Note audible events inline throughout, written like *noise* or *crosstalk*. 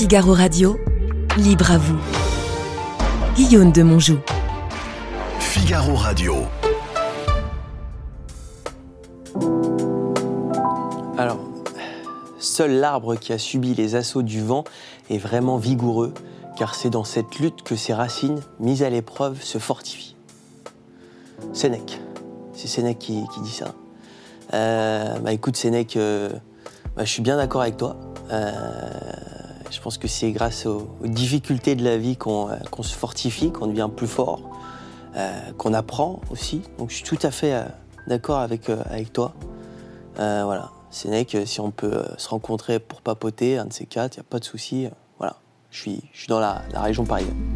Figaro Radio, libre à vous. Guillaume de Monjou. Figaro Radio. Alors, seul l'arbre qui a subi les assauts du vent est vraiment vigoureux, car c'est dans cette lutte que ses racines, mises à l'épreuve, se fortifient. Sénèque. C'est Sénèque qui, qui dit ça. Euh, bah écoute Sénèque, euh, bah, je suis bien d'accord avec toi. Euh, je pense que c'est grâce aux, difficultés de la vie qu'on euh, qu'on se fortifie, qu'on devient plus fort, euh, qu'on apprend aussi. Donc je suis tout à fait euh, d'accord avec, avec toi. Voilà, Sénèque, si on peut se rencontrer pour papoter, un de ces quatre, il n'y a pas de souci. Voilà, je suis, je suis dans la, la région parisienne.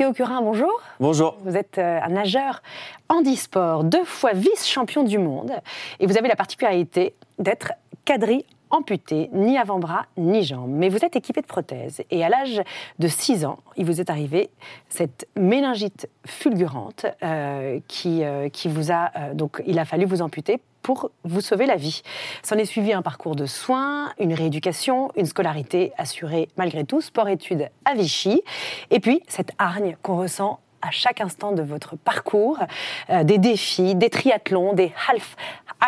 Théo Curin, bonjour. Bonjour. Vous êtes euh, un nageur handisport, deux fois vice-champion du monde. Et vous avez la particularité d'être quadri amputé, ni avant-bras, ni jambes. Mais vous êtes équipé de prothèses. Et à l'âge de 6 ans, il vous est arrivé cette méningite fulgurante euh, qui, euh, qui vous a... euh, donc, il a fallu vous amputer pour vous sauver la vie. S'en est suivi un parcours de soins, une rééducation, une scolarité assurée malgré tout, sport-études à Vichy, et puis cette hargne qu'on ressent à chaque instant de votre parcours, euh, des défis, des triathlons, des half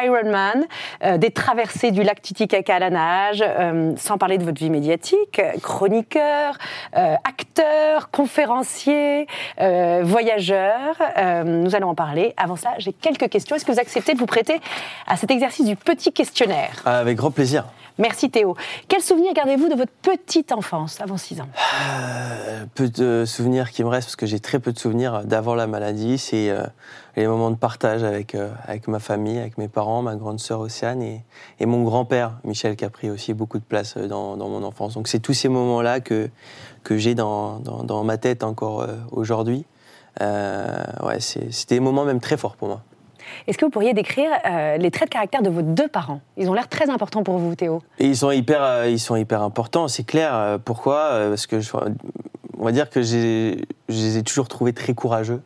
Ironman, euh, des traversées du lac Titicaca à la nage, euh, sans parler de votre vie médiatique, euh, chroniqueur, acteur, conférencier, voyageur. Nous allons en parler. Avant cela, j'ai quelques questions. Est-ce que vous acceptez de vous prêter à cet exercice du petit questionnaire? Avec grand plaisir. Merci Théo. Quel souvenir gardez-vous de votre petite enfance avant 6 ans? Peu de souvenirs qui me restent, parce que j'ai très peu de souvenirs d'avant la maladie, c'est euh, les moments de partage avec, euh, avec ma famille, avec mes parents, ma grande sœur Océane et, et mon grand-père, Michel, qui a pris aussi beaucoup de place euh, dans, dans mon enfance. Donc c'est tous ces moments-là que, que j'ai dans, dans, dans ma tête encore euh, aujourd'hui. Ouais, c'était des moments même très forts pour moi. Est-ce que vous pourriez décrire euh, les traits de caractère de vos deux parents? Ils ont l'air très importants pour vous, Théo. Et ils sont hyper, euh, ils sont hyper importants, c'est clair. Euh, Pourquoi? Parce que je- on va dire que je les ai toujours trouvés très courageux.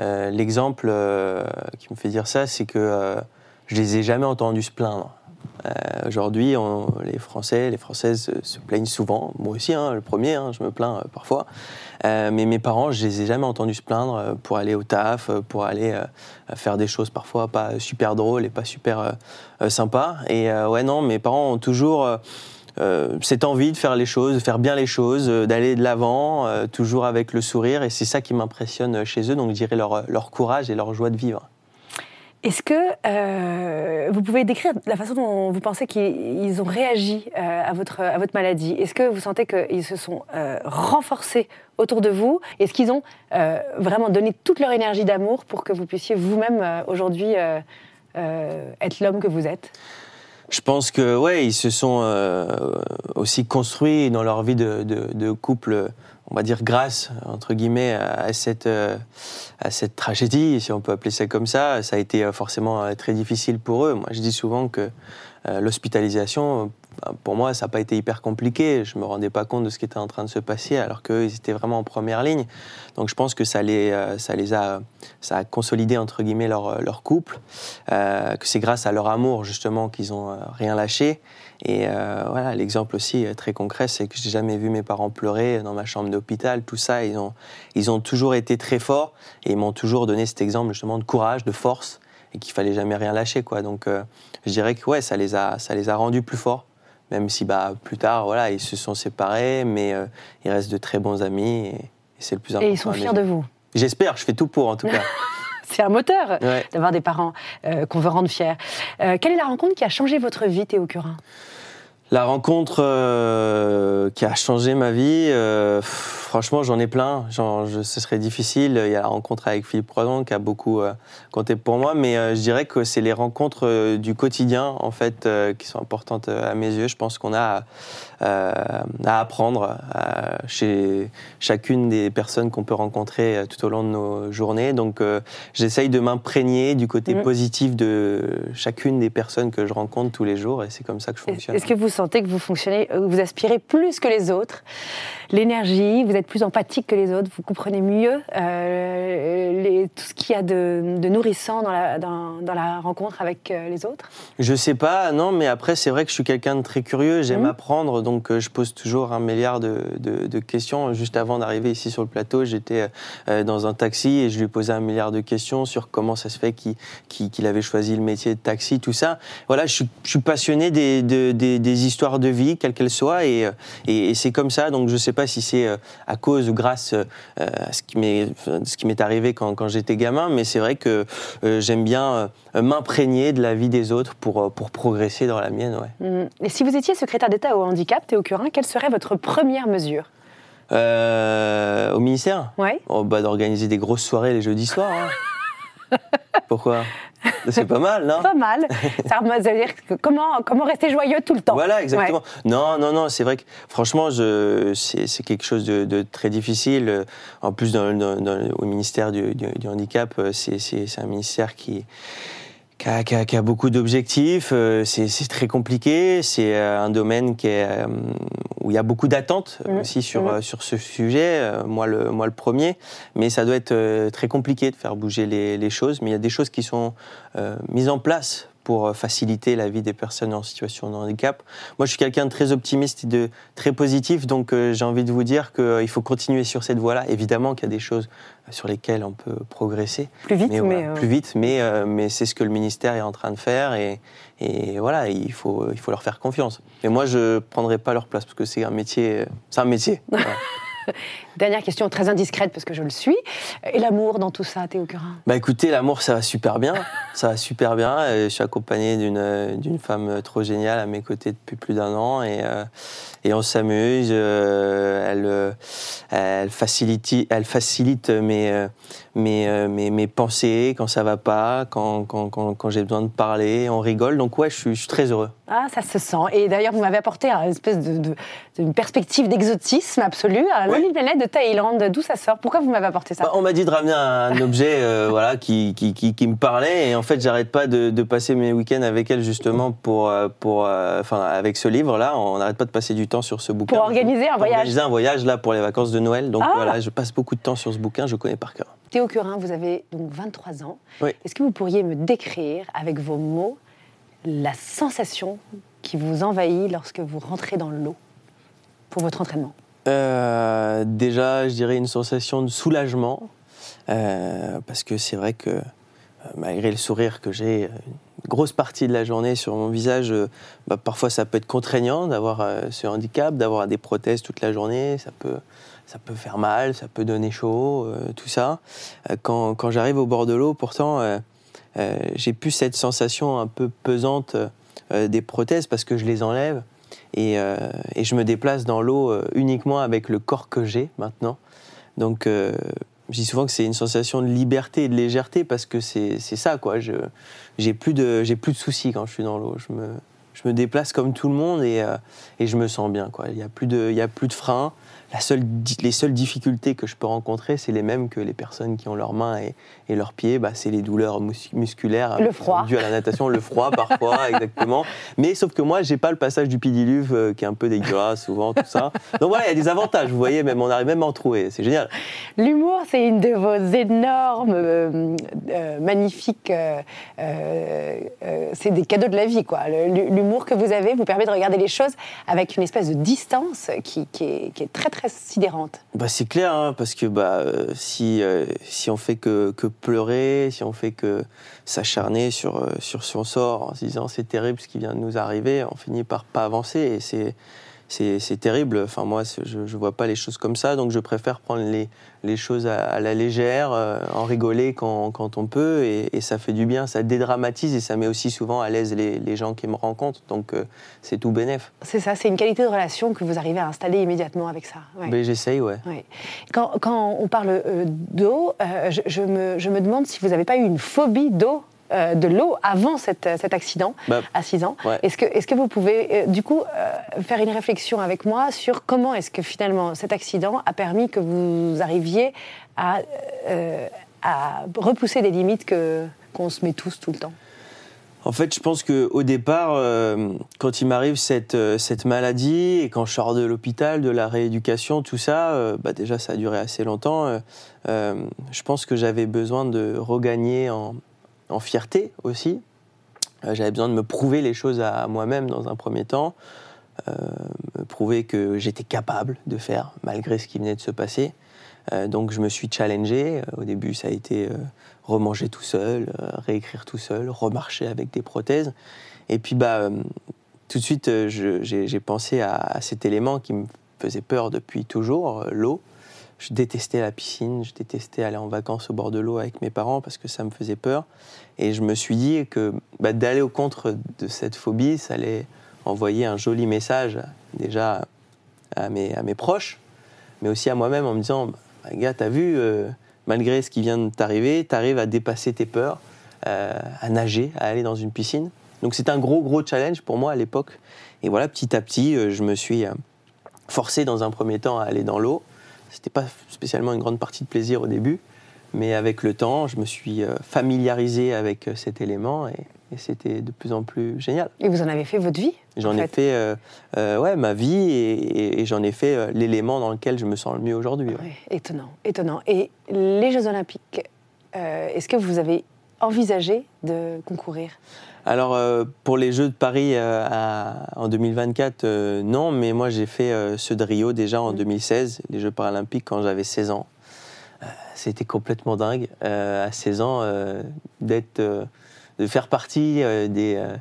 Euh, L'exemple euh, qui me fait dire ça, c'est que euh, je les ai jamais entendus se plaindre. Euh, Aujourd'hui, les Français, les Françaises se, plaignent souvent. Moi aussi, hein, le premier, hein, je me plains parfois. Mais mes parents, je les ai jamais entendus se plaindre pour aller au taf, pour aller faire des choses parfois pas super drôles et pas super sympas. Et ouais, non, mes parents ont toujours euh, cette envie de faire les choses, de faire bien les choses, euh, d'aller de l'avant, euh, toujours avec le sourire. Et c'est ça qui m'impressionne chez eux. Donc, je dirais leur, courage et leur joie de vivre. Est-ce que vous pouvez décrire la façon dont vous pensez qu'ils ont réagi à, votre, maladie? Est-ce que vous sentez qu'ils se sont renforcés autour de vous? Est-ce qu'ils ont vraiment donné toute leur énergie d'amour pour que vous puissiez vous-même aujourd'hui être l'homme que vous êtes? Je pense que ouais, ils se sont euh, aussi construits dans leur vie de, couple, on va dire grâce entre guillemets à cette euh, à cette tragédie, si on peut appeler ça comme ça. Ça a été euh, forcément très difficile pour eux. Moi, je dis souvent que l'hospitalisation, pour moi, ça n'a pas été hyper compliqué. Je me rendais pas compte de ce qui était en train de se passer, alors qu'eux, ils étaient vraiment en première ligne. Donc, je pense que ça les euh, ça les a ça a consolidé entre guillemets leur leur couple, euh, que c'est grâce à leur amour justement qu'ils ont euh, rien lâché. Et euh, voilà, l'exemple aussi euh, très concret, c'est que j'ai jamais vu mes parents pleurer dans ma chambre d'hôpital. Tout ça, ils ont, ils ont toujours été très forts et ils m'ont toujours donné cet exemple justement de courage, de force et qu'il fallait jamais rien lâcher, quoi. Donc, euh, je dirais que ouais, ça les a, ça les a rendus plus forts. Même si bah plus tard, voilà, ils se sont séparés, mais euh, ils restent de très bons amis et, et c'est le plus important. Et ils sont fiers de vous J'espère, je fais tout pour en tout cas. *laughs* C'est un moteur Ouais. d'avoir des parents euh, qu'on veut rendre fiers. Euh, quelle est la rencontre qui a changé votre vie, Théo Curin? La rencontre euh, qui a changé ma vie, euh, franchement, j'en ai plein. Genre, je- ce serait difficile. Il y a la rencontre avec Philippe Croison qui a beaucoup euh, compté pour moi, mais je dirais que c'est les rencontres du quotidien, en fait, qui sont importantes à mes yeux. Je pense qu'on a à apprendre chez chacune des personnes qu'on peut rencontrer tout au long de nos journées. Donc, j'essaye de m'imprégner du côté Mhm. positif de chacune des personnes que je rencontre tous les jours, et c'est comme ça que je fonctionne. Est-ce que vous sentez que vous fonctionnez, euh, vous aspirez plus que les autres L'énergie, vous êtes plus empathique que les autres, vous comprenez mieux euh, les- tout ce qu'il y a de, de nourrissant dans la, dans, dans la rencontre avec euh, les autres Je sais pas, non, mais après, c'est vrai que je suis quelqu'un de très curieux, j'aime Mhm. apprendre, donc euh, je pose toujours un milliard de, de- de questions. Juste avant d'arriver ici sur le plateau, j'étais dans un taxi et je lui posais un milliard de questions sur comment ça se fait qu'il avait choisi le métier de taxi, tout ça. Voilà, je suis, je suis passionné des, de- des- des histoires de vie, quelles qu'elles soient, et, et, et c'est comme ça, donc je sais pas si c'est euh, à cause ou grâce euh, à ce qui m'est enfin, ce qui m'est arrivé quand, quand j'étais gamin, mais c'est vrai que euh, j'aime bien m'imprégner de la vie des autres pour, pour progresser dans la mienne. Ouais. Hum. Et si vous étiez secrétaire d'État au handicap, Théo Curin, quelle serait votre première mesure? Euh, au ministère? Ouais. oh, bah, D'organiser des grosses soirées les jeudis soirs. hein. *laughs* Pourquoi? C'est pas mal, non Pas mal. ça veut dire que comment, comment rester joyeux tout le temps Voilà, exactement. Non, non, non, c'est vrai que franchement, c'est quelque chose de, de très difficile. En plus, dans, dans- dans- au ministère du, du- du handicap, euh, c'est un ministère qui, qui, a, qui a- qui a beaucoup d'objectifs. euh, C'est très compliqué. C'est euh, un domaine qui est, euh, où il y a beaucoup d'attentes Mhm. aussi sur, euh, sur ce sujet. Moi le, moi, le premier. Mais ça doit être très compliqué de faire bouger les, les choses. Mais il y a des choses qui sont mises en place pour euh, faciliter la vie des personnes en situation de handicap. Moi, je suis quelqu'un de très optimiste et de très positif, donc euh, j'ai envie de vous dire qu'il faut continuer sur cette voie-là. Évidemment qu'il y a des choses sur lesquelles on peut progresser, Plus vite, mais, euh, plus vite, mais, euh, mais c'est ce que le ministère est en train de faire et, et voilà, il faut, il faut leur faire confiance. Mais moi, je ne prendrai pas leur place parce que c'est un métier. C'est un métier. *laughs* Voilà. Dernière question très indiscrète parce que je le suis. Et l'amour dans tout ça, Théo Curin? Bah écoutez, l'amour ça va super bien, ça va super bien. Je suis accompagné d'une femme trop géniale à mes côtés depuis plus d'un an et euh, et on s'amuse. euh, Elle euh, elle facilite elle facilite mes mes, mes mes pensées quand ça va pas, quand quand quand, quand j'ai besoin de parler, on rigole. Donc ouais, je suis, je suis très heureux. Ah, ça se sent. Et d'ailleurs, vous m'avez apporté une espèce de, de- d'une perspective d'exotisme absolu à l'île planète de Thaïlande. D'où ça sort? Pourquoi vous m'avez apporté ça? Bah, on m'a dit de ramener un objet euh, *laughs* voilà, qui, qui, qui, qui me parlait et en fait j'arrête pas de, de passer mes week-ends avec elle justement pour, euh, pour euh, enfin avec ce livre là on n'arrête pas de passer du temps sur ce bouquin Pour organiser un voyage. organiser un voyage là pour les vacances de Noël donc Ah. voilà je passe beaucoup de temps sur ce bouquin je connais par cœur Théo Curin, vous avez donc 23 ans. Oui. Est-ce que vous pourriez me décrire avec vos mots la sensation qui vous envahit lorsque vous rentrez dans l'eau pour votre entraînement? Euh, déjà, je dirais une sensation de soulagement, euh, parce que c'est vrai que malgré le sourire que j'ai euh, une grosse partie de la journée sur mon visage, euh, bah, parfois ça peut être contraignant d'avoir euh, ce handicap, d'avoir des prothèses toute la journée, ça peut, ça peut faire mal, ça peut donner chaud, euh, tout ça. Euh, quand quand j'arrive au bord de l'eau, pourtant, euh, euh, j'ai plus cette sensation un peu pesante euh, des prothèses parce que je les enlève. Et, euh, et je me déplace dans l'eau euh, uniquement avec le corps que j'ai maintenant. Donc, euh, je dis souvent que c'est une sensation de liberté et de légèreté parce que c'est ça, quoi. J'ai plus de plus de soucis quand je suis dans l'eau. Je me je me déplace comme tout le monde et, euh, et je me sens bien, quoi. Il y a plus de il y a plus de frein. La seule di- les seules difficultés que je peux rencontrer, c'est les mêmes que les personnes qui ont leurs mains et, et leurs pieds. Bah, c'est les douleurs mus- musculaires Le euh, froid. dues à la natation, le froid *laughs* parfois, exactement. Mais sauf que moi, j'ai pas le passage du pédiluve euh, qui est un peu dégueulasse souvent, tout ça. Donc voilà, il y a des avantages. Vous voyez, même on arrive même à en trouver. C'est génial. L'humour, c'est une de vos énormes, euh, euh, magnifiques. euh, euh, euh, c'est des cadeaux de la vie, quoi. L'humour que vous avez vous permet de regarder les choses avec une espèce de distance qui, qui est, qui est très, très Bah, c'est clair, hein, parce que bah, euh, si, euh, si on fait que, que pleurer, si on fait que s'acharner sur, euh, sur son sort en se disant c'est terrible ce qui vient de nous arriver, on finit par pas avancer et c'est. C'est terrible. Enfin, moi, je ne vois pas les choses comme ça, donc je préfère prendre les, les choses à, à la légère, euh, en rigoler quand, quand on peut, et, et ça fait du bien, ça dédramatise et ça met aussi souvent à l'aise les, les gens qui me rencontrent, donc euh, c'est tout bénef. C'est ça, c'est une qualité de relation que vous arrivez à installer immédiatement avec ça. Ouais. Mais j'essaye, ouais. Ouais. Quand, quand on parle euh, d'eau, euh, je, je me, je me demande si vous n'avez pas eu une phobie d'eau, de l'eau avant cette- cet accident Bah, à 6 ans. ouais. Est-ce que, est que vous pouvez, euh, du coup, euh, faire une réflexion avec moi sur comment est-ce que finalement cet accident a permis que vous arriviez à, euh, à repousser des limites que qu'on se met tous tout le temps? En fait, je pense qu'au départ, euh, quand il m'arrive cette, euh, cette maladie et quand je sors de l'hôpital, de la rééducation, tout ça, euh, bah déjà ça a duré assez longtemps. je pense que j'avais besoin de regagner en, en fierté aussi. j'avais besoin de me prouver les choses à, moi-même dans un premier temps, me prouver que j'étais capable de faire malgré ce qui venait de se passer. donc je me suis challengé. Au début, ça a été remanger tout seul, euh, réécrire tout seul, remarcher avec des prothèses. Et puis, bah, euh, tout de suite, euh, j'ai pensé à, cet élément qui me faisait peur depuis toujours, l'eau. Je détestais la piscine, je détestais aller en vacances au bord de l'eau avec mes parents parce que ça me faisait peur. Et je me suis dit que bah, d'aller au contre de cette phobie, ça allait envoyer un joli message déjà à mes, proches, mais aussi à moi-même en me disant, bah, gars, t'as vu, malgré ce qui vient de t'arriver, tu arrives à dépasser tes peurs, euh, à nager, à aller dans une piscine. Donc c'est un gros, gros challenge pour moi à l'époque. Et voilà, petit à petit, euh, je me suis euh, forcé dans un premier temps à aller dans l'eau. C'était pas spécialement une grande partie de plaisir au début, mais avec le temps, je me suis familiarisé avec cet élément et, et c'était de plus en plus génial. Et vous en avez fait votre vie J'en ai fait? euh, euh, ouais, ma vie et, j'en ai fait euh, l'élément dans lequel je me sens le mieux aujourd'hui. étonnant, étonnant. Et les Jeux Olympiques, est-ce que vous avez envisagé de concourir alors, pour les Jeux de Paris en 2024, non, mais moi j'ai fait ceux de Rio déjà en 2016, mmh. les Jeux paralympiques quand j'avais 16 ans. C'était complètement dingue, à 16 ans, d'être de faire partie euh, euh,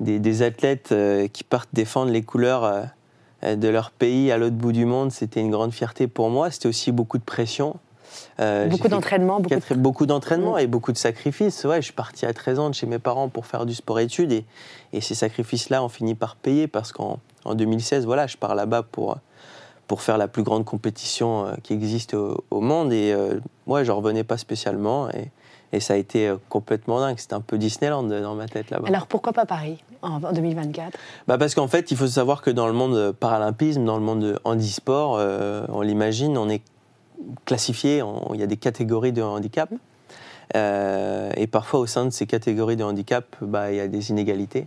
des, des, athlètes euh, qui partent défendre les couleurs de leur pays à l'autre bout du monde, c'était une grande fierté pour moi. C'était aussi beaucoup de pression. Beaucoup d'entraînement. Beaucoup, beaucoup d'entraînement et beaucoup de sacrifices. Ouais, je suis parti à 13 ans de chez mes parents pour faire du sport-études et, et, ces sacrifices-là ont fini par payer parce qu'en en 2016, voilà, je pars là-bas pour, pour faire la plus grande compétition qui existe au, monde et moi, je revenais pas spécialement. Et, et ça a été euh, complètement dingue. C'était un peu Disneyland euh, dans ma tête là-bas. Alors pourquoi pas Paris en 2024 bah Parce qu'en fait, il faut savoir que dans le monde paralympisme, dans le monde handisport, euh, on l'imagine, on est classifié, il y a des catégories de handicap. et parfois, au sein de ces catégories de handicap, bah, il y a des inégalités.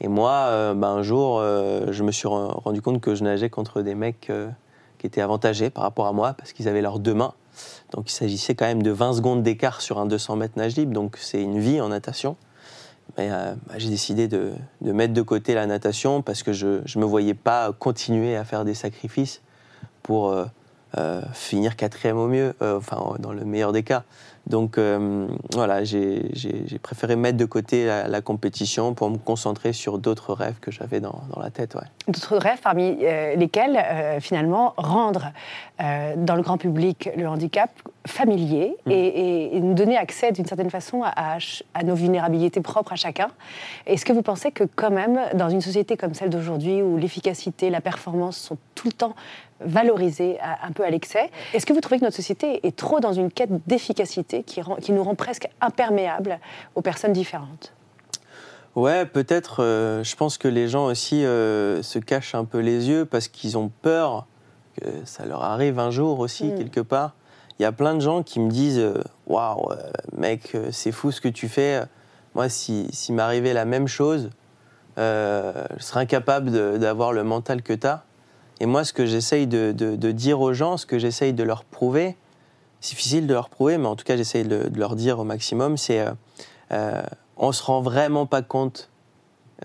Et moi, bah, un jour, je me suis rendu compte que je nageais contre des mecs qui étaient avantagés par rapport à moi parce qu'ils avaient leurs deux mains. Donc il s'agissait quand même de 20 secondes d'écart sur un 200 mètres nage libre, donc c'est une vie en natation. Mais euh, bah, j'ai décidé de, mettre de côté la natation parce que je ne me voyais pas continuer à faire des sacrifices pour euh, euh, finir quatrième au mieux, enfin dans le meilleur des cas. Donc euh, voilà, j'ai préféré mettre de côté la, compétition pour me concentrer sur d'autres rêves que j'avais dans, la tête. Ouais. D'autres rêves parmi euh, lesquels, euh, finalement, rendre dans le grand public le handicap familier mm. et, nous donner accès d'une certaine façon à, à, nos vulnérabilités propres à chacun. Est-ce que vous pensez que quand même, dans une société comme celle d'aujourd'hui, où l'efficacité, la performance sont tout le temps valorisées un peu à l'excès, est-ce que vous trouvez que notre société est trop dans une quête d'efficacité qui, qui nous rend presque imperméables aux personnes différentes? Ouais, peut-être. Euh, je pense que les gens aussi euh, se cachent un peu les yeux parce qu'ils ont peur que ça leur arrive un jour aussi, mm. quelque part il y a plein de gens qui me disent euh, Waouh, euh, mec, c'est fou ce que tu fais. Moi, si, si m'arrivait la même chose, je serais incapable d'avoir le mental que tu as. Et moi, ce que j'essaye de, dire aux gens, ce que j'essaye de leur prouver, c'est difficile de leur prouver, mais en tout cas, j'essaye de, leur dire au maximum c'est euh, on se rend vraiment pas compte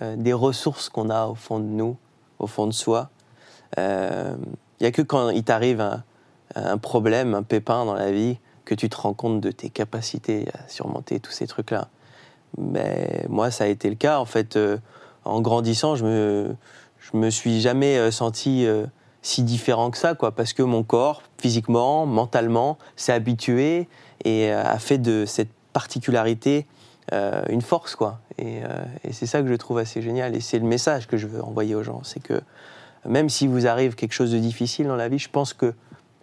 des ressources qu'on a au fond de nous, au fond de soi. Il n'y a que quand il t'arrive un, un problème, un pépin dans la vie, que tu te rends compte de tes capacités à surmonter tous ces trucs-là. Mais moi, ça a été le cas. En fait, euh, en grandissant, je me, je me suis jamais euh, senti euh, si différent que ça, quoi, parce que mon corps, physiquement, mentalement, s'est habitué et a fait de cette particularité une force, quoi. Et, c'est ça que je trouve assez génial. Et c'est le message que je veux envoyer aux gens, c'est que même si vous arrive quelque chose de difficile dans la vie, je pense que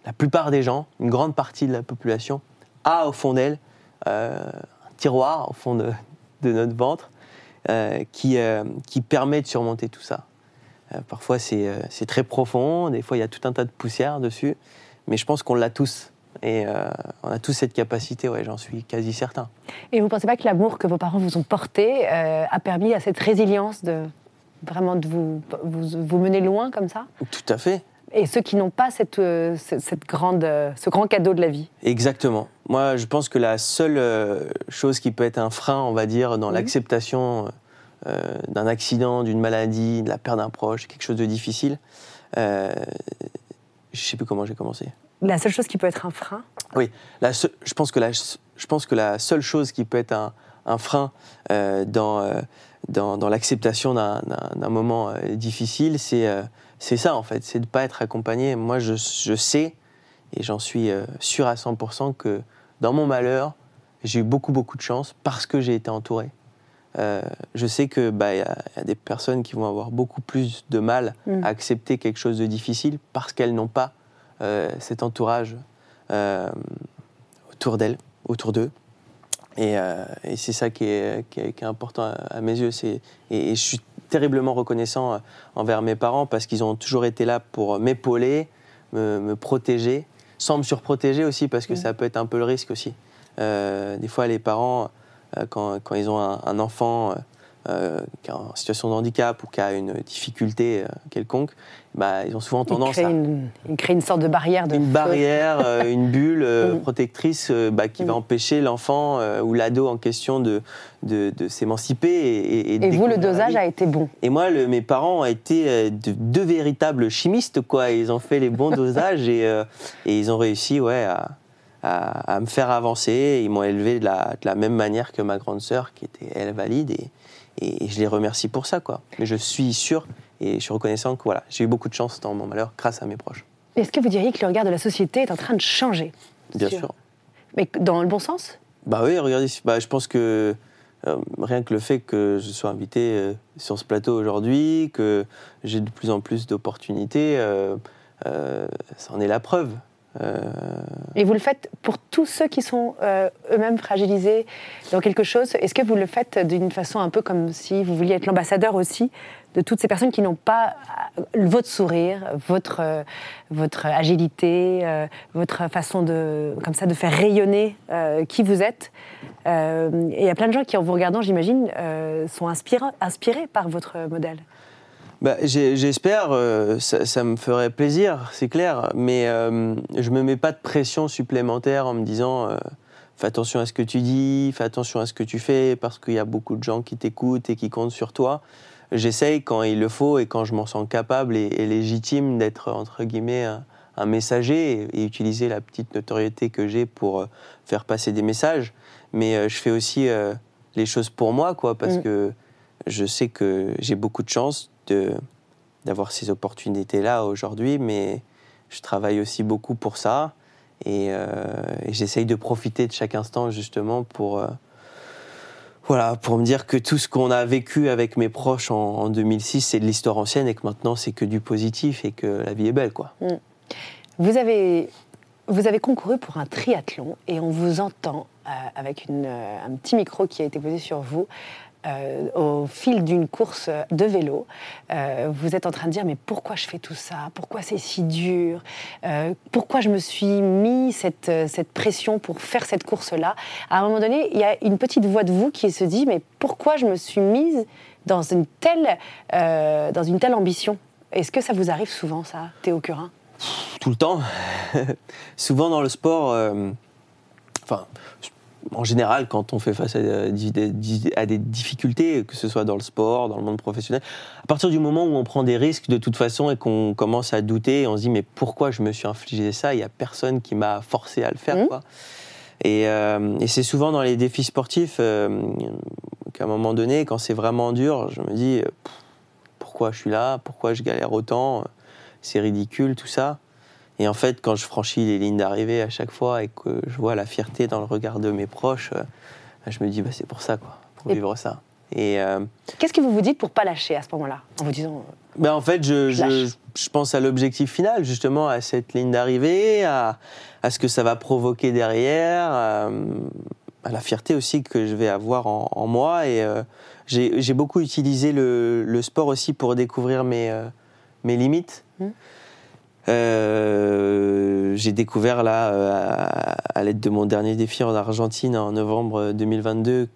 la plupart des gens, une grande partie de la population, a au fond d'elle euh, un tiroir au fond de, notre ventre euh, qui, euh, qui permet de surmonter tout ça. Parfois c'est très profond, des fois il y a tout un tas de poussière dessus, mais je pense qu'on l'a tous Et euh, on a tous cette capacité, ouais, j'en suis quasi certain. Et vous ne pensez pas que l'amour que vos parents vous ont porté euh, a permis à cette résilience de vraiment de vous, vous, vous mener loin comme ça? Tout à fait. Et ceux qui n'ont pas cette, euh, cette, grande, euh, ce grand cadeau de la vie? Exactement. Moi, je pense que la seule euh, chose qui peut être un frein, on va dire, dans l'acceptation euh, d'un accident, d'une maladie, de la perte d'un proche, quelque chose de difficile, euh, je sais plus comment j'ai commencé. La seule chose qui peut être un frein? La se- je, pense que la, je pense que la seule chose qui peut être un, un frein euh, dans, euh, dans, dans l'acceptation d'un- moment difficile, c'est ça en fait, c'est de ne pas être accompagné. Moi, je, je sais, et j'en suis sûr à 100%, que dans mon malheur, j'ai eu beaucoup, beaucoup de chance parce que j'ai été entouré. Euh, je sais que bah, y, a y a des personnes qui vont avoir beaucoup plus de mal Mm. à accepter quelque chose de difficile parce qu'elles n'ont pas euh, cet entourage euh, autour d'elles, autour d'eux. Et, et c'est ça qui est, qui est- qui est important à, mes yeux. C'est- Et, et je suis terriblement reconnaissant envers mes parents parce qu'ils ont toujours été là pour m'épauler, me, me protéger, sans me surprotéger aussi parce que Mm. ça peut être un peu le risque aussi. Des fois, les parents, quand, quand ils ont un, un enfant euh, euh, qui est en situation de handicap ou qui a une difficulté euh, quelconque, bah, ils ont souvent tendance à une, il crée une sorte de barrière de une barrière, euh, *laughs* une bulle euh, Mm. protectrice euh, bah, qui va Mm. empêcher l'enfant euh, ou l'ado en question de, de, de s'émanciper. Et, et, de Et vous, le dosage a été bon. Et moi, le- mes parents ont été euh, de- deux véritables chimistes, quoi. Ils ont fait les bons *laughs* dosages et, euh, et ils ont réussi, ouais, à, à- à me faire avancer. Ils m'ont élevé de la, de la même manière que ma grande sœur, qui était elle valide, et, et je les remercie pour ça, quoi. Mais je suis sûr et je suis reconnaissant que voilà, j'ai eu beaucoup de chance dans mon malheur grâce à mes proches, Est-ce que vous diriez que le regard de la société est en train de changer? Bien sûr. Mais dans le bon sens? Bah oui, regardez, bah, je pense que euh, rien que le fait que je sois invité euh, sur ce plateau aujourd'hui, que j'ai de plus en plus d'opportunités, euh, euh, ça en est la preuve. Euh, Et vous le faites pour tous ceux qui sont euh, eux-mêmes fragilisés dans quelque chose. Est-ce que vous le faites d'une façon un peu comme si vous vouliez être l'ambassadeur aussi de toutes ces personnes qui n'ont pas euh, votre sourire, votre, votre agilité, votre façon de, comme ça, de faire rayonner qui vous êtes? Et il y a plein de gens qui, en vous regardant, j'imagine, sont inspirés par votre modèle. Bah, J'espère, euh, ça, ça me ferait plaisir, c'est clair, mais euh, je me mets pas de pression supplémentaire en me disant euh, fais attention à ce que tu dis, fais attention à ce que tu fais, parce qu'il y a beaucoup de gens qui t'écoutent et qui comptent sur toi. J'essaye quand il le faut et quand je m'en sens capable et, et légitime d'être entre guillemets un, un messager et, et utiliser la petite notoriété que j'ai pour euh, faire passer des messages. Mais je fais aussi les choses pour moi, quoi, parce Mm. que je sais que j'ai beaucoup de chance de d'avoir ces opportunités-là aujourd'hui, mais je travaille aussi beaucoup pour ça. Et, euh, j'essaye de profiter de chaque instant justement pour euh, voilà pour me dire que tout ce qu'on a vécu avec mes proches en, en 2006 c'est de l'histoire ancienne et que maintenant c'est que du positif et que la vie est belle quoi. Vous avez, vous avez concouru pour un triathlon et on vous entend euh, avec une, un petit micro qui a été posé sur vous euh, au fil d'une course de vélo. Euh, vous êtes en train de dire mais pourquoi je fais tout ça? Pourquoi c'est si dur? Euh, Pourquoi je me suis mis cette, cette pression pour faire cette course-là? À un moment donné, il y a une petite voix de vous qui se dit mais pourquoi je me suis mise dans une telle, dans une telle ambition? Est-ce que ça vous arrive souvent ça, Théo Curin? Tout le temps. *laughs* Souvent dans le sport, enfin, en général, quand on fait face à des, à des difficultés, que ce soit dans le sport, dans le monde professionnel, à partir du moment où on prend des risques de toute façon et qu'on commence à douter, on se dit mais pourquoi je me suis infligé ça? Il n'y a personne qui m'a forcé à le faire. Quoi. Et, euh, et c'est souvent dans les défis sportifs euh, qu'à un moment donné, quand c'est vraiment dur, je me dis pff, pourquoi je suis là? Pourquoi je galère autant? C'est ridicule, tout ça. Et en fait, quand je franchis les lignes d'arrivée à chaque fois et que je vois la fierté dans le regard de mes proches, euh, je me dis, bah, c'est pour ça, quoi, pour Et- vivre ça. Et euh, Qu'est-ce que vous vous dites pour pas lâcher à ce moment-là En vous disant, ben, en fait, je, Je pense à l'objectif final, justement, à cette ligne d'arrivée, à, à ce que ça va provoquer derrière, à, à la fierté aussi que je vais avoir en, en moi. Et euh, j'ai beaucoup utilisé le, le sport aussi pour découvrir mes, euh, mes limites. Mm. Euh, j'ai découvert là, euh, à, l'aide de mon dernier défi en Argentine en novembre 2022,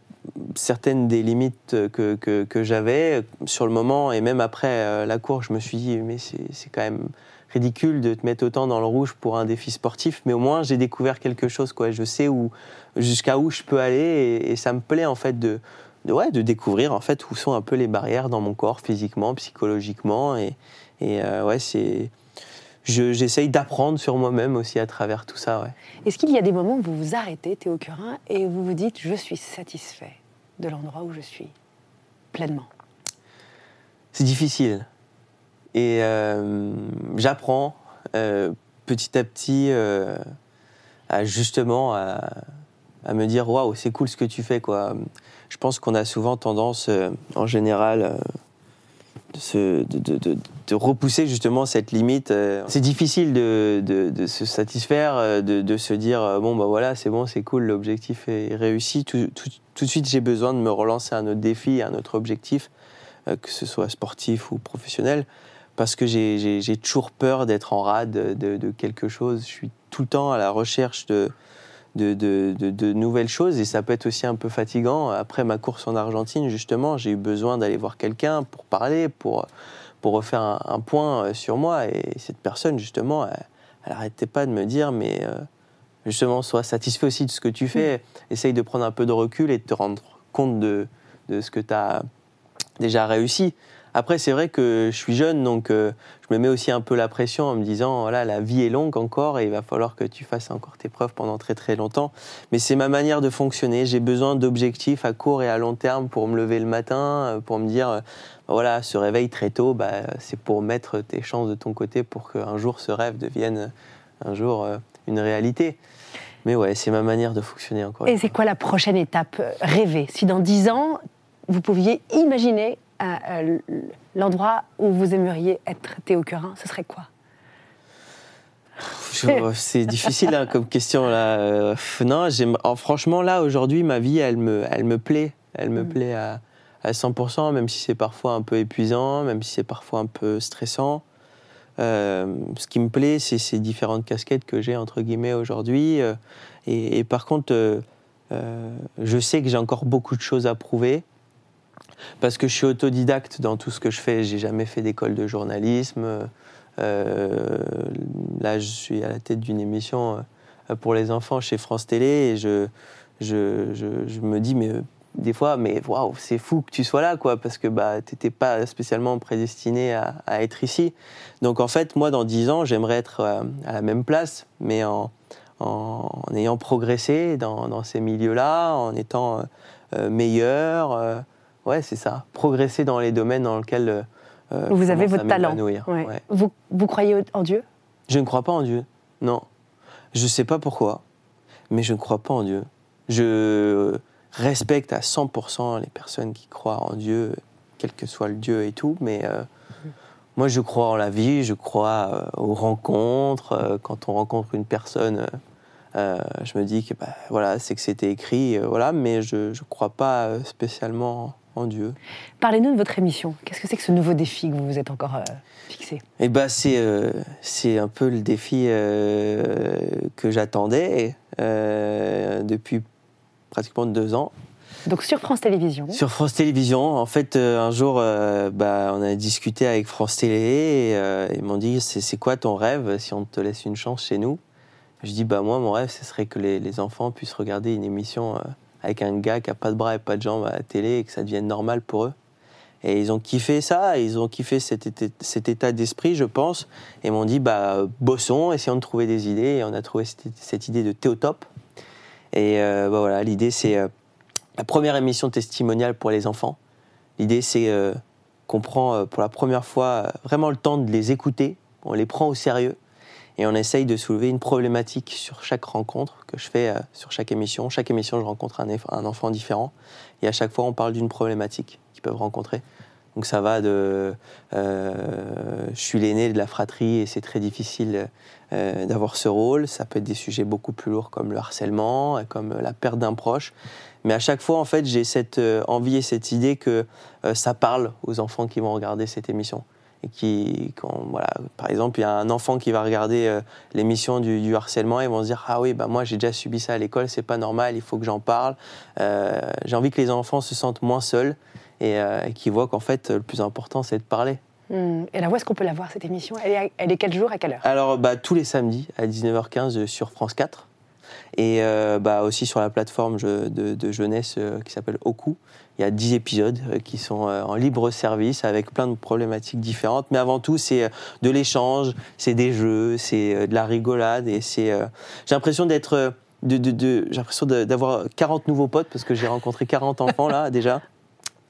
certaines des limites que, que, j'avais. Sur le moment et même après euh, la course, je me suis dit mais c'est quand même ridicule de te mettre autant dans le rouge pour un défi sportif, mais au moins j'ai découvert quelque chose quoi. Je sais où jusqu'à où je peux aller et, ça me plaît en fait de, ouais de découvrir en fait où sont un peu les barrières dans mon corps physiquement, psychologiquement. Et, et ouais c'est je- j'essaye d'apprendre sur moi-même aussi à travers tout ça ouais. Est-ce qu'il y a des moments où vous vous arrêtez, Théo Curin, et vous vous dites je suis satisfait de l'endroit où je suis pleinement? C'est difficile. Et euh, j'apprends euh, petit à petit euh, à justement à, à me dire waouh, c'est cool ce que tu fais. Quoi. Je pense qu'on a souvent tendance, en général, de, se- de- de- de- de repousser justement cette limite. euh. C'est difficile de, de- se satisfaire, euh, de, se dire euh, bon, bah voilà, c'est bon, c'est cool, l'objectif est réussi. Tout, tout- tout de suite, j'ai besoin de me relancer un autre défi, un autre objectif que ce soit sportif ou professionnel, parce que j'ai- toujours peur d'être en rade de, de quelque chose. Je suis tout le temps à la recherche de, de, nouvelles choses et ça peut être aussi un peu fatigant. Après ma course en Argentine, justement, j'ai eu besoin d'aller voir quelqu'un pour parler, pour, pour refaire un, point euh, sur moi. Et cette personne, justement, elle, elle arrêtait pas de me dire, mais euh, justement, sois satisfait aussi de ce que tu fais. Essaye de prendre un peu de recul et de te rendre compte de, de ce que tu as déjà réussi. Après, c'est vrai que je suis jeune, donc euh, je me mets aussi un peu la pression en me disant, voilà, la vie est longue encore et il va falloir que tu fasses encore tes preuves pendant très très longtemps. Mais c'est ma manière de fonctionner. J'ai besoin d'objectifs à court et à long terme pour me lever le matin, euh, pour me dire, euh, voilà, ce réveil très tôt, bah, c'est pour mettre tes chances de ton côté pour qu'un jour ce rêve devienne un jour euh, une réalité. Mais ouais, c'est ma manière de fonctionner encore. Et c'est quoi la prochaine étape rêvée? Si dans dix ans, vous pouviez imaginer euh, l'endroit où vous aimeriez être Théo Curin, ce serait quoi? Je- C'est difficile hein, comme question là. Euh, non, oh, franchement là aujourd'hui ma vie elle me, elle me plaît, elle me Mm. plaît à, à 100%, même si c'est parfois un peu épuisant, même si c'est parfois un peu stressant. Euh, ce qui me plaît, c'est ces différentes casquettes que j'ai entre guillemets aujourd'hui. Euh, et, et par contre, euh, je sais que j'ai encore beaucoup de choses à prouver parce que je suis autodidacte dans tout ce que je fais. J'ai jamais fait d'école de journalisme. Euh, là, je suis à la tête d'une émission euh, pour les enfants chez France Télé et je, me dis, mais euh, des fois, mais waouh, c'est fou que tu sois là, quoi, parce que bah, tu n'étais pas spécialement prédestiné à, être ici. Donc en fait, moi, dans 10 ans, j'aimerais être à la même place, mais en, en, ayant progressé dans, ces milieux-là, en étant meilleur. Ouais, c'est ça. Progresser dans les domaines dans lesquels euh, euh, Vous avez votre talent. m'épanouir. Ouais. Ouais. Vous, vous croyez en Dieu? Je ne crois pas en Dieu. Non. Je ne sais pas pourquoi, mais je ne crois pas en Dieu. Je respecte à 100% les personnes qui croient en Dieu, quel que soit le Dieu et tout, mais euh, moi je crois en la vie, je crois euh, aux rencontres. quand on rencontre une personne, euh, je me dis que bah, voilà, c'est que c'était écrit, voilà, mais je ne crois pas spécialement en Dieu. Parlez-nous de votre émission. Qu'est-ce que c'est que ce nouveau défi que vous vous êtes encore euh, fixé? Et bah c'est euh, c'est un peu le défi euh, que j'attendais depuis pratiquement deux ans. Donc sur France Télévisions. Sur France Télévisions, en fait, un jour, bah, on a discuté avec France Télé et ils m'ont dit c'est quoi ton rêve si on te laisse une chance chez nous? Je dis bah moi mon rêve ce serait que les, les enfants puissent regarder une émission avec un gars qui a pas de bras et pas de jambes à la télé et que ça devienne normal pour eux. Et ils ont kiffé ça, ils ont kiffé cet, état d'esprit, je pense, et m'ont dit bah bossons, essayons de trouver des idées. Et on a trouvé cette, idée de Théotop. Et euh, bah, voilà, l'idée c'est euh, la première émission testimoniale pour les enfants. L'idée, c'est euh, qu'on prend pour la première fois vraiment le temps de les écouter, on les prend au sérieux et on essaye de soulever une problématique sur chaque rencontre que je fais euh, sur chaque émission. Chaque émission, je rencontre un, enfant différent et à chaque fois, on parle d'une problématique qu'ils peuvent rencontrer. Donc ça va de euh, je suis l'aîné de la fratrie et c'est très difficile euh, d'avoir ce rôle. Ça peut être des sujets beaucoup plus lourds comme le harcèlement, comme la perte d'un proche. Mais à chaque fois, en fait, j'ai cette envie et cette idée que ça parle aux enfants qui vont regarder cette émission. Et qui, quand, voilà, par exemple, il y a un enfant qui va regarder euh, l'émission du, du harcèlement, ils vont se dire ah oui, bah moi j'ai déjà subi ça à l'école, c'est pas normal, il faut que j'en parle. Euh, j'ai envie que les enfants se sentent moins seuls et, euh, et qu'ils voient qu'en fait le plus important c'est de parler. Hmm. Et là, où est-ce qu'on peut la voir, cette émission? Elle est, à- elle est quel jour, à quelle heure? Alors bah, tous les samedis à 19h15 sur France 4 et bah, aussi sur la plateforme de, de jeunesse qui s'appelle Oku. Il y a 10 épisodes euh, qui sont euh, en libre service avec plein de problématiques différentes. Mais avant tout, c'est euh, de l'échange, c'est des jeux, c'est de la rigolade. Et c'est, j'ai l'impression d'être. de, de- de- j'ai l'impression d'avoir 40 nouveaux potes parce que j'ai rencontré 40 enfants là déjà.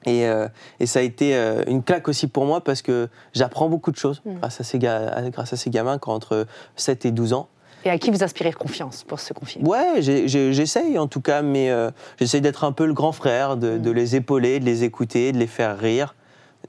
Et, euh, et ça a été euh, une claque aussi pour moi parce que j'apprends beaucoup de choses Mm. grâce, à ces grâce à ces gamins qui ont entre 7 et 12 ans. Et à qui vous inspirez confiance pour se confier? Ouais, j'essaye en tout cas, mais euh, j'essaye d'être un peu le grand frère, de, de les épauler, de les écouter, de les faire rire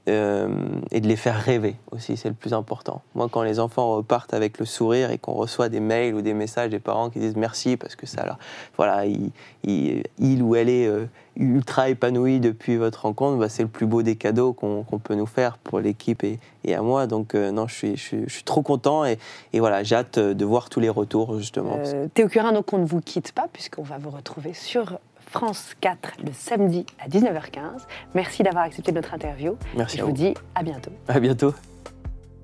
euh, et de les faire rêver aussi, c'est le plus important. Moi, quand les enfants repartent avec le sourire et qu'on reçoit des mails ou des messages des parents qui disent merci parce que ça, leur, voilà, il, ou elle est euh, ultra épanoui depuis votre rencontre, bah, c'est le plus beau des cadeaux qu'on peut nous faire pour l'équipe et, à moi. Donc euh, non, je suis, trop content et, voilà, j'ai hâte de voir tous les retours justement. Théo Curin, donc on ne vous quitte pas, puisqu'on va vous retrouver sur France 4 le samedi à 19h15. Merci d'avoir accepté notre interview. Merci Et je vous vous. dis à bientôt. À bientôt.